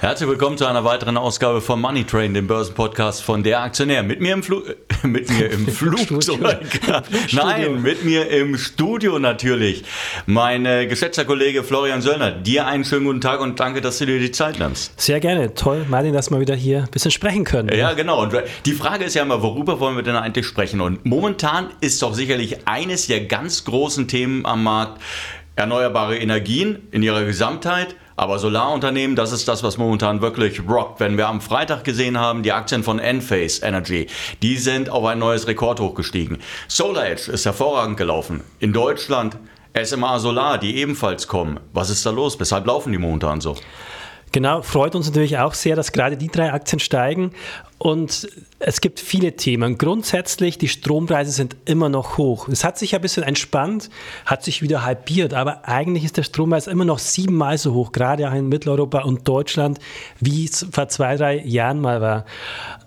Herzlich willkommen zu einer weiteren Ausgabe von Money Train, dem Börsenpodcast von der Aktionär. Mit mir im, Flu mit mir im Flugzeug. Nein, mit mir im Studio natürlich. Mein äh, geschätzter Kollege Florian Söllner. Dir einen schönen guten Tag und danke, dass du dir die Zeit nimmst. Sehr gerne. Toll, Martin, dass wir wieder hier ein bisschen sprechen können. Ja, genau. Und die Frage ist ja immer, worüber wollen wir denn eigentlich sprechen? Und momentan ist doch sicherlich eines der ganz großen Themen am Markt erneuerbare Energien in ihrer Gesamtheit aber Solarunternehmen, das ist das, was momentan wirklich rockt. Wenn wir am Freitag gesehen haben, die Aktien von Enphase Energy, die sind auf ein neues Rekordhoch gestiegen. SolarEdge ist hervorragend gelaufen. In Deutschland SMA Solar, die ebenfalls kommen. Was ist da los? Weshalb laufen die momentan so? Genau, freut uns natürlich auch sehr, dass gerade die drei Aktien steigen. Und es gibt viele Themen. Grundsätzlich, die Strompreise sind immer noch hoch. Es hat sich ein bisschen entspannt, hat sich wieder halbiert, aber eigentlich ist der Strompreis immer noch siebenmal so hoch, gerade auch in Mitteleuropa und Deutschland, wie es vor zwei, drei Jahren mal war.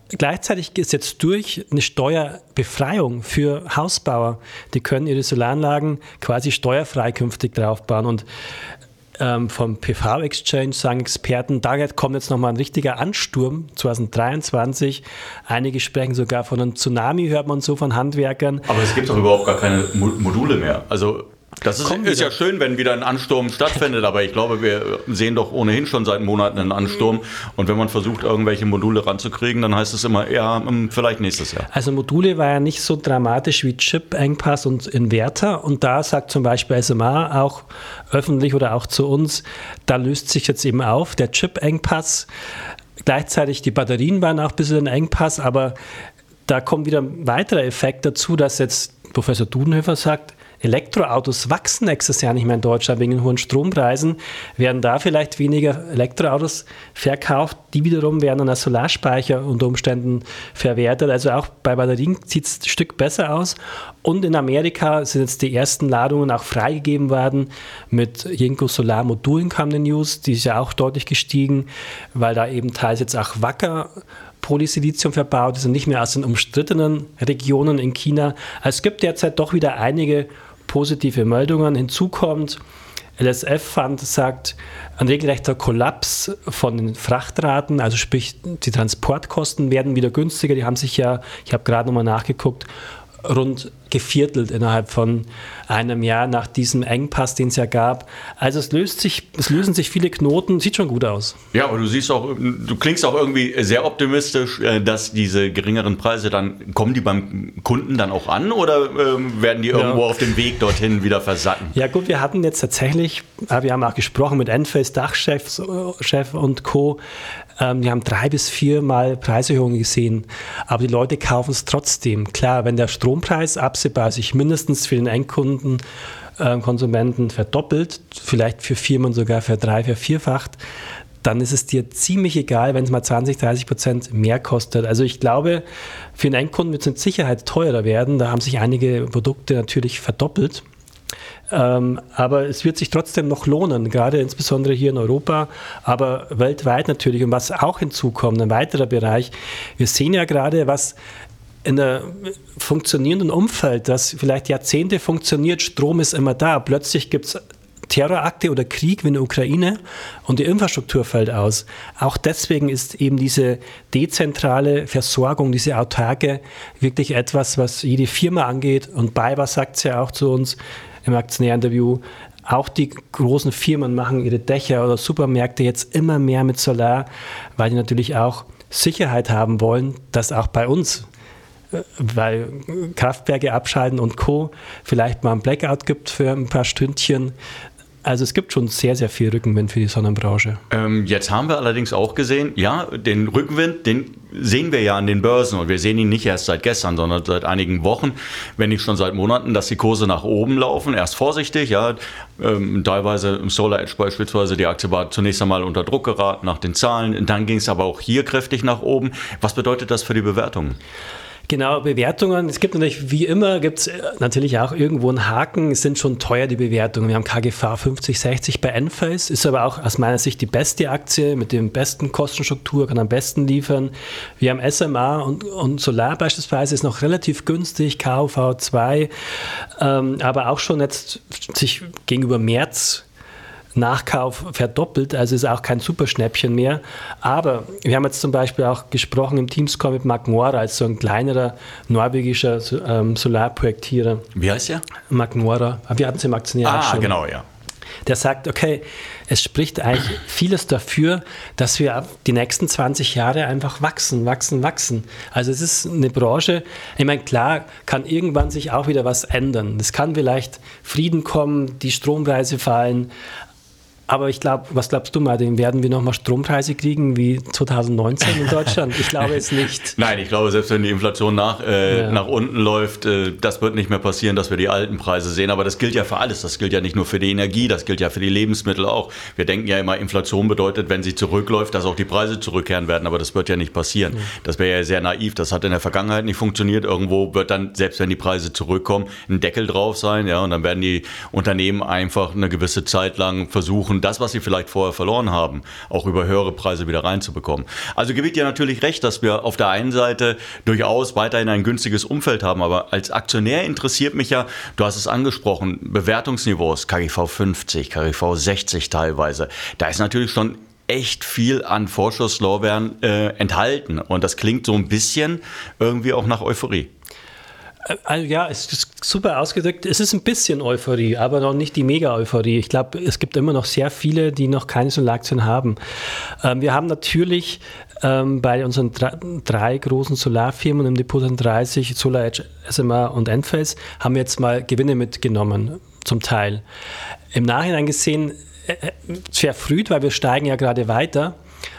Gleichzeitig ist jetzt durch eine Steuerbefreiung für Hausbauer. Die können ihre Solaranlagen quasi steuerfrei künftig draufbauen. Und ähm, vom PV-Exchange sagen Experten, da kommt jetzt nochmal ein richtiger Ansturm 2023. Einige sprechen sogar von einem Tsunami, hört man so von Handwerkern. Aber es gibt doch überhaupt gar keine Module mehr. Also das ist, ist, ja schön, wenn wieder ein Ansturm stattfindet, aber ich glaube, wir sehen doch ohnehin schon seit Monaten einen Ansturm. Und wenn man versucht, irgendwelche Module ranzukriegen, dann heißt es immer, ja, hm, vielleicht nächstes Jahr. Also Module war ja nicht so dramatisch wie Chip-Engpass und Inverter. Und da sagt zum Beispiel SMA auch öffentlich oder auch zu uns, da löst sich jetzt eben auf der Chip-Engpass. Gleichzeitig die Batterien waren auch ein bisschen ein Engpass, aber da kommt wieder ein weiterer Effekt dazu, dass jetzt Professor Dudenhöfer sagt, Elektroautos wachsen nächstes Jahr nicht mehr in Deutschland wegen den hohen Strompreisen, werden da vielleicht weniger Elektroautos verkauft. Die wiederum werden dann als Solarspeicher unter Umständen verwertet. Also auch bei Batterien sieht es ein Stück besser aus. Und in Amerika sind jetzt die ersten Ladungen auch freigegeben worden. Mit Jinko Solar Modulen kam die News, die ist ja auch deutlich gestiegen, weil da eben teils jetzt auch Wacker Polysilizium verbaut ist und nicht mehr aus den umstrittenen Regionen in China. Also es gibt derzeit doch wieder einige positive Meldungen. Hinzu kommt, LSF Fund sagt, ein regelrechter Kollaps von den Frachtraten, also sprich die Transportkosten werden wieder günstiger. Die haben sich ja, ich habe gerade nochmal nachgeguckt, rund geviertelt innerhalb von einem Jahr nach diesem Engpass, den es ja gab. Also es löst sich, es lösen sich viele Knoten, sieht schon gut aus. Ja, aber du siehst auch, du klingst auch irgendwie sehr optimistisch, äh, dass diese geringeren Preise dann, kommen die beim Kunden dann auch an oder ähm, werden die irgendwo ja. auf dem Weg dorthin wieder versacken? Ja gut, wir hatten jetzt tatsächlich, wir haben auch gesprochen mit Enphase Dachchef äh, Chef und Co. Ähm, die haben drei bis viermal Preiserhöhungen gesehen, aber die Leute kaufen es trotzdem. Klar, wenn der Strompreis absehbar sich mindestens für den Endkunden äh, Konsumenten verdoppelt, vielleicht für Firmen sogar für drei, für vierfacht, dann ist es dir ziemlich egal, wenn es mal 20, 30 Prozent mehr kostet. Also ich glaube, für den Endkunden wird es mit Sicherheit teurer werden. Da haben sich einige Produkte natürlich verdoppelt. Ähm, aber es wird sich trotzdem noch lohnen, gerade insbesondere hier in Europa, aber weltweit natürlich. Und was auch hinzukommt, ein weiterer Bereich, wir sehen ja gerade, was in einem funktionierenden Umfeld, das vielleicht Jahrzehnte funktioniert, Strom ist immer da, plötzlich gibt es Terrorakte oder Krieg wie in der Ukraine und die Infrastruktur fällt aus. Auch deswegen ist eben diese dezentrale Versorgung, diese autarke, wirklich etwas, was jede Firma angeht. Und BayWa sagt es ja auch zu uns, im Aktionärinterview, auch die großen Firmen machen ihre Dächer oder Supermärkte jetzt immer mehr mit Solar, weil die natürlich auch Sicherheit haben wollen, dass auch bei uns, äh, weil Kraftwerke abschalten und Co. vielleicht mal ein Blackout gibt für ein paar Stündchen, also es gibt schon sehr, sehr viel Rückenwind für die Sonnenbranche. Ähm, jetzt haben wir allerdings auch gesehen, ja, den Rückenwind, den sehen wir ja an den Börsen und wir sehen ihn nicht erst seit gestern, sondern seit einigen Wochen, wenn nicht schon seit Monaten, dass die Kurse nach oben laufen. Erst vorsichtig, ja, ähm, teilweise im Solar Edge beispielsweise, die Aktie war zunächst einmal unter Druck geraten nach den Zahlen, dann ging es aber auch hier kräftig nach oben. Was bedeutet das für die Bewertungen? Genau, Bewertungen. Es gibt natürlich, wie immer, gibt es äh, natürlich auch irgendwo einen Haken. Es sind schon teuer, die Bewertungen. Wir haben KGV 50, 60 bei Enphase, ist aber auch aus meiner Sicht die beste Aktie mit dem besten Kostenstruktur, kann am besten liefern. Wir haben SMA und, und Solar beispielsweise, ist noch relativ günstig, KV 2, ähm, aber auch schon jetzt sich gegenüber März Nachkauf verdoppelt, also ist auch kein Superschnäppchen mehr. Aber wir haben jetzt zum Beispiel auch gesprochen im Teamscore mit Magnora, als so ein kleinerer norwegischer ähm, Solarprojektierer. Wie heißt er? Magnora. Wir hatten es im Aktionär ah, schon. genau, ja. Der sagt, okay, es spricht eigentlich vieles dafür, dass wir die nächsten 20 Jahre einfach wachsen, wachsen, wachsen. Also es ist eine Branche, ich meine, klar kann irgendwann sich auch wieder was ändern. Es kann vielleicht Frieden kommen, die Strompreise fallen, aber ich glaube, was glaubst du, Martin? Werden wir nochmal Strompreise kriegen wie 2019 in Deutschland? Ich glaube es nicht. Nein, ich glaube, selbst wenn die Inflation nach, äh, ja. nach unten läuft, äh, das wird nicht mehr passieren, dass wir die alten Preise sehen. Aber das gilt ja für alles. Das gilt ja nicht nur für die Energie, das gilt ja für die Lebensmittel auch. Wir denken ja immer, Inflation bedeutet, wenn sie zurückläuft, dass auch die Preise zurückkehren werden. Aber das wird ja nicht passieren. Ja. Das wäre ja sehr naiv. Das hat in der Vergangenheit nicht funktioniert. Irgendwo wird dann, selbst wenn die Preise zurückkommen, ein Deckel drauf sein. Ja, und dann werden die Unternehmen einfach eine gewisse Zeit lang versuchen, das, was sie vielleicht vorher verloren haben, auch über höhere Preise wieder reinzubekommen. Also gebe ich dir natürlich recht, dass wir auf der einen Seite durchaus weiterhin ein günstiges Umfeld haben, aber als Aktionär interessiert mich ja, du hast es angesprochen, Bewertungsniveaus, KGV 50, KGV 60 teilweise. Da ist natürlich schon echt viel an Vorschusslorbeeren äh, enthalten und das klingt so ein bisschen irgendwie auch nach Euphorie. Also ja, es ist super ausgedrückt. Es ist ein bisschen Euphorie, aber noch nicht die Mega-Euphorie. Ich glaube, es gibt immer noch sehr viele, die noch keine Solaktien haben. Ähm, wir haben natürlich ähm, bei unseren drei, drei, großen Solarfirmen im Depot 30, SolarEdge, SMA und Enphase, haben wir jetzt mal Gewinne mitgenommen, zum Teil. Im Nachhinein gesehen, äh, äh verfrüht, weil wir steigen ja gerade weiter.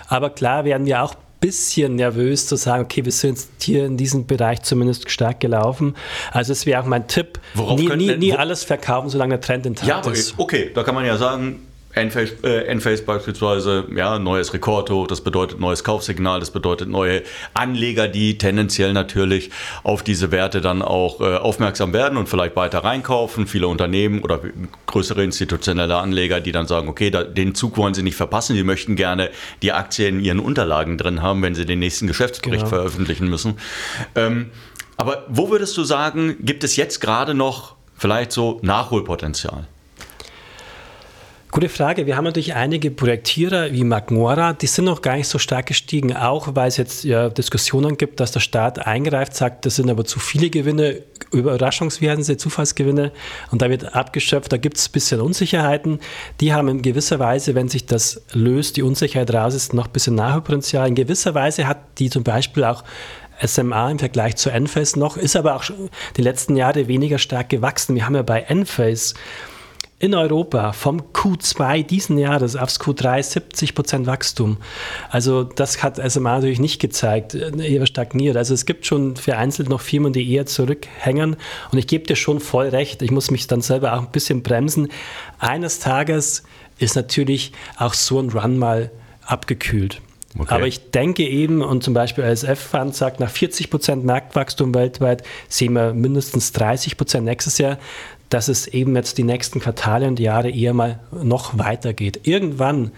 Aber klar werden wir auch bisschen nervös zu sagen, okay, wir sind hier in diesem Bereich zumindest stark gelaufen. Also es wäre auch mein Tipp, Worauf nie, nie, nie alles verkaufen, solange der Trend intakt ja, ist. Okay, da kann man ja sagen, Enphase, äh, Enphase beispielsweise, ja, neues Rekordhoch, das bedeutet neues Kaufsignal, das bedeutet neue Anleger, die tendenziell natürlich auf diese Werte dann auch äh, aufmerksam werden und vielleicht weiter reinkaufen. Viele Unternehmen oder größere institutionelle Anleger, die dann sagen, okay, da, den Zug wollen sie nicht verpassen, sie möchten gerne die Aktie in ihren Unterlagen drin haben, wenn sie den nächsten Geschäftsbericht genau. veröffentlichen müssen. Ähm, aber wo würdest du sagen, gibt es jetzt gerade noch vielleicht so Nachholpotenzial? Gute Frage. Wir haben natürlich einige Projektierer wie Magnora, die sind noch gar nicht so stark gestiegen, auch weil es jetzt ja Diskussionen gibt, dass der Staat eingreift, sagt, das sind aber zu viele Gewinne, Überraschungswerte, Zufallsgewinne und da wird abgeschöpft, da gibt es ein bisschen Unsicherheiten. Die haben in gewisser Weise, wenn sich das löst, die Unsicherheit raus ist, noch ein bisschen Nachholpotenzial. In gewisser Weise hat die zum Beispiel auch SMA im Vergleich zu Enphase noch, ist aber auch die letzten Jahre weniger stark gewachsen. Wir haben ja bei Enphase in Europa vom Q2 diesen Jahres aufs Q3 70 Prozent Wachstum. Also das hat SMA natürlich nicht gezeigt, eher stagniert. Also es gibt schon vereinzelt noch Firmen, die eher zurückhängen. Und ich gebe dir schon voll recht. Ich muss mich dann selber auch ein bisschen bremsen. Eines Tages ist natürlich auch so ein Run mal abgekühlt. Okay. Aber ich denke eben, und zum Beispiel ASF Fund sagt, nach 40 Prozent Marktwachstum weltweit sehen wir mindestens 30 Prozent nächstes Jahr dass es eben jetzt die nächsten Quartale und Jahre eher mal noch weitergeht. Irgendwann,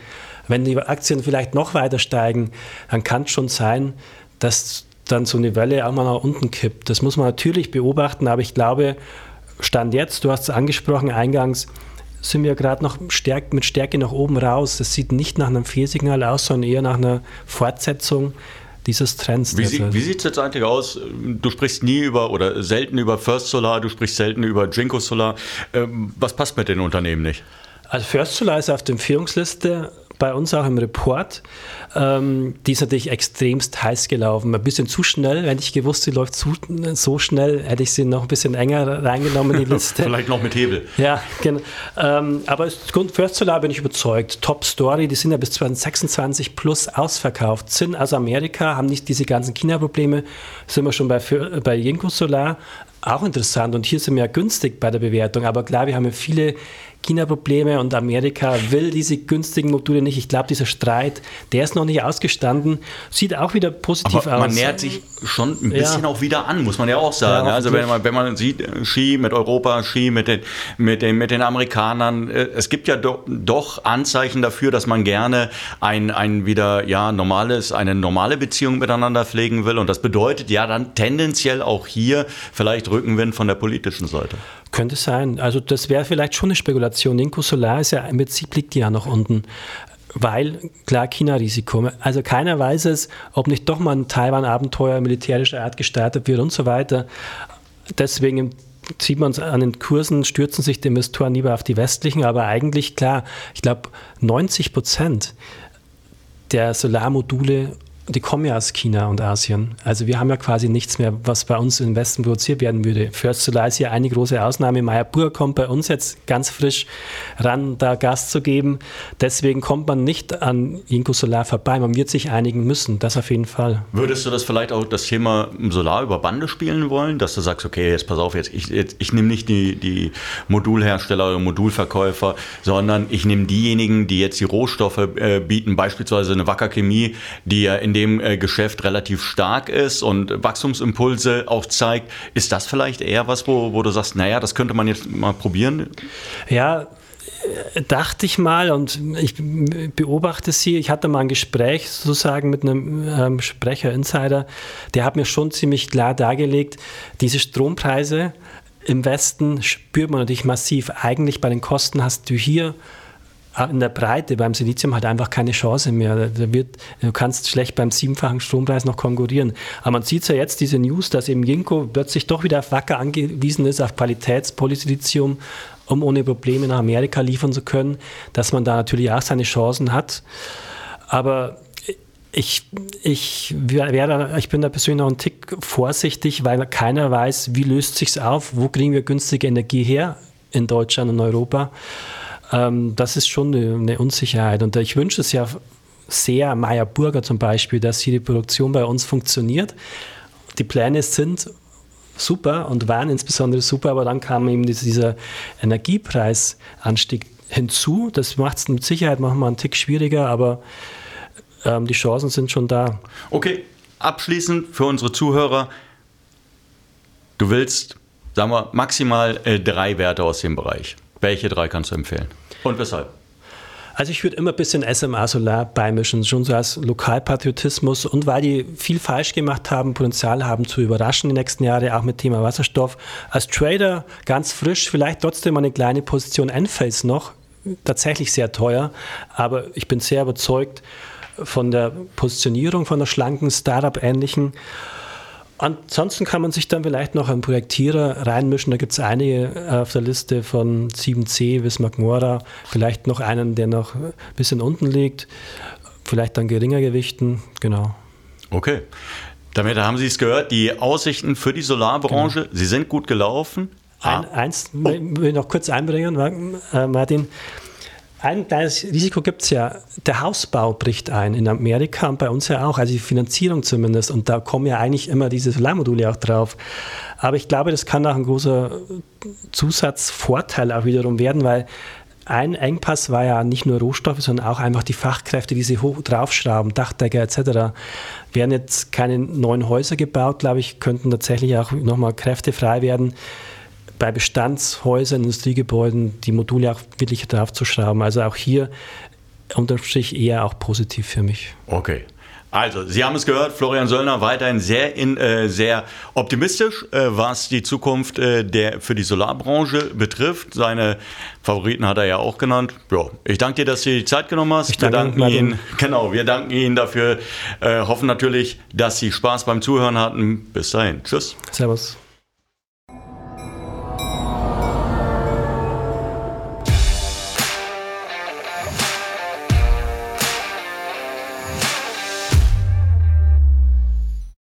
wenn die Aktien vielleicht noch weiter steigen, dann kann es schon sein, dass dann so eine Welle auch mal nach unten kippt. Das muss man natürlich beobachten, aber ich glaube, Stand jetzt, du hast es angesprochen eingangs, sind wir gerade noch stärk, mit Stärke nach oben raus. Das sieht nicht nach einem Fehlsignal aus, sondern eher nach einer Fortsetzung dieses Trends. Wie, sie, wie sieht es jetzt eigentlich aus? Du sprichst nie über oder selten über First Solar, du sprichst selten über Drinko Solar. Ähm, was passt mit den Unternehmen nicht? Also First Solar ist auf der Empfehlungsliste bei uns auch im Report. Ähm, die ist natürlich extremst heiß gelaufen. Ein bisschen zu schnell. Wenn ich gewusst, sie läuft zu, so schnell, hätte ich sie noch ein bisschen enger reingenommen in die Liste. Vielleicht noch mit Hebel. Ja, genau. Ähm, aber First Solar bin ich überzeugt. Top Story, die sind ja bis 2026 plus ausverkauft. Sind aus Amerika, haben nicht diese ganzen China-Probleme. Sind wir schon bei, bei Jinko Solar auch interessant und hier sind wir ja günstig bei der Bewertung. Aber klar, wir haben ja viele China-Probleme und Amerika will diese günstigen Module nicht. Ich glaube, dieser Streit, der ist noch nicht ausgestanden. Sieht auch wieder positiv Aber aus. Man nähert sich schon ein bisschen ja. auch wieder an, muss man ja auch sagen. Ja, also wenn man, wenn man sieht, Ski mit Europa, Ski mit den, mit den, mit den Amerikanern, äh, es gibt ja do, doch Anzeichen dafür, dass man gerne ein, ein wieder ja, normales, eine normale Beziehung miteinander pflegen will. Und das bedeutet ja dann tendenziell auch hier vielleicht Rückenwind von der politischen Seite. Könnte sein. Also das wäre vielleicht schon eine Spekulation. Inco Solar ist ja im Prinzip liegt ja noch unten. Weil, klar, China-Risiko. Also keiner weiß es, ob nicht doch mal ein Taiwan-Abenteuer militärischer Art gestartet wird und so weiter. Deswegen sieht man es an den Kursen, stürzen sich die Investoren lieber auf die westlichen, aber eigentlich klar, ich glaube 90 Prozent der Solarmodule die kommen ja aus China und Asien. Also wir haben ja quasi nichts mehr, was bei uns im Westen produziert werden würde. First Solar ist ja eine große Ausnahme. Burger kommt bei uns jetzt ganz frisch ran, da Gas zu geben. Deswegen kommt man nicht an Inco Solar vorbei. Man wird sich einigen müssen, das auf jeden Fall. Würdest du das vielleicht auch das Thema Solar über Bande spielen wollen, dass du sagst, okay, jetzt pass auf, jetzt ich, jetzt, ich nehme nicht die, die Modulhersteller oder Modulverkäufer, sondern ich nehme diejenigen, die jetzt die Rohstoffe äh, bieten, beispielsweise eine Wacker Chemie, die ja in dem äh, Geschäft relativ stark ist und Wachstumsimpulse auch zeigt. Ist das vielleicht eher was, wo, wo du sagst, naja, das könnte man jetzt mal probieren? Ja, dachte ich mal und ich beobachte sie. Ich hatte mal ein Gespräch sozusagen mit einem ähm, Sprecher, Insider, der hat mir schon ziemlich klar dargelegt, diese Strompreise im Westen spürt man natürlich massiv. Eigentlich bei den Kosten hast du hier in der Breite beim Silizium hat einfach keine Chance mehr. Da wird, du kannst schlecht beim siebenfachen Strompreis noch konkurrieren. Aber man sieht ja jetzt diese News, dass eben Jinko plötzlich doch wieder auf Wacker angewiesen ist, auf Qualitätspolysilizium, um ohne Probleme nach Amerika liefern zu können, dass man da natürlich auch seine Chancen hat. Aber ich, ich, wäre, ich bin da persönlich noch einen Tick vorsichtig, weil keiner weiß, wie löst sich auf, wo kriegen wir günstige Energie her in Deutschland und Europa. Ähm, das ist schon eine, Unsicherheit. Und ich wünsche es ja sehr, Meyer Burger zum Beispiel, dass hier die Produktion bei uns funktioniert. Die Pläne sind super und waren insbesondere super, aber dann kam eben dieser Energiepreisanstieg hinzu. Das macht es mit Sicherheit manchmal einen Tick schwieriger, aber ähm, die Chancen sind schon da. Okay, abschließend für unsere Zuhörer. Du willst, sagen wir, maximal äh, drei Werte aus dem Bereich. Welche drei kannst du empfehlen? Und weshalb? Also ich würde immer ein bisschen SMA Solar beimischen, schon so als Lokalpatriotismus und weil die viel falsch gemacht haben, Potenzial haben zu überraschen die nächsten Jahre, auch mit Thema Wasserstoff. Als Trader ganz frisch, vielleicht trotzdem eine kleine Position Enphase noch, tatsächlich sehr teuer, aber ich bin sehr überzeugt von der Positionierung, von der schlanken Startup-ähnlichen Ansonsten kann man sich dann vielleicht noch einen Projektierer reinmischen. Da gibt es einige auf der Liste von 7C bis Magmora. Vielleicht noch einen, der noch ein bisschen unten liegt. Vielleicht dann geringer gewichten. Genau. Okay. Damit haben Sie es gehört, die Aussichten für die Solarbranche, genau. sie sind gut gelaufen. Ein, ah. Eins oh. will ich noch kurz einbringen, äh, Martin. Ein kleines Risiko gibt es ja. Der Hausbau bricht ein in Amerika und bei uns ja auch, also die Finanzierung zumindest. Und da kommen ja eigentlich immer diese Solarmodule auch drauf. Aber ich glaube, das kann auch ein großer Zusatzvorteil auch wiederum werden, weil ein Engpass war ja nicht nur Rohstoffe, sondern auch einfach die Fachkräfte, die sie hoch draufschrauben, Dachdecker etc. Werden jetzt keine neuen Häuser gebaut, glaube ich, könnten tatsächlich auch nochmal Kräfte frei werden bei Bestandshäusern, Industriegebäuden die Module auch wirklich draufzuschrauben. Also auch hier unterm Strich eher auch positiv für mich. Okay. Also, Sie haben es gehört, Florian Söllner weiterhin sehr, in, äh, sehr optimistisch, äh, was die Zukunft äh, der, für die Solarbranche betrifft. Seine Favoriten hat er ja auch genannt. Ja, ich danke dir, dass du dir die Zeit genommen hast. Ich danke wir danken Ihnen, genau, wir danken Ihnen dafür. Äh, hoffen natürlich, dass Sie Spaß beim Zuhören hatten. Bis dahin. Tschüss. Servus.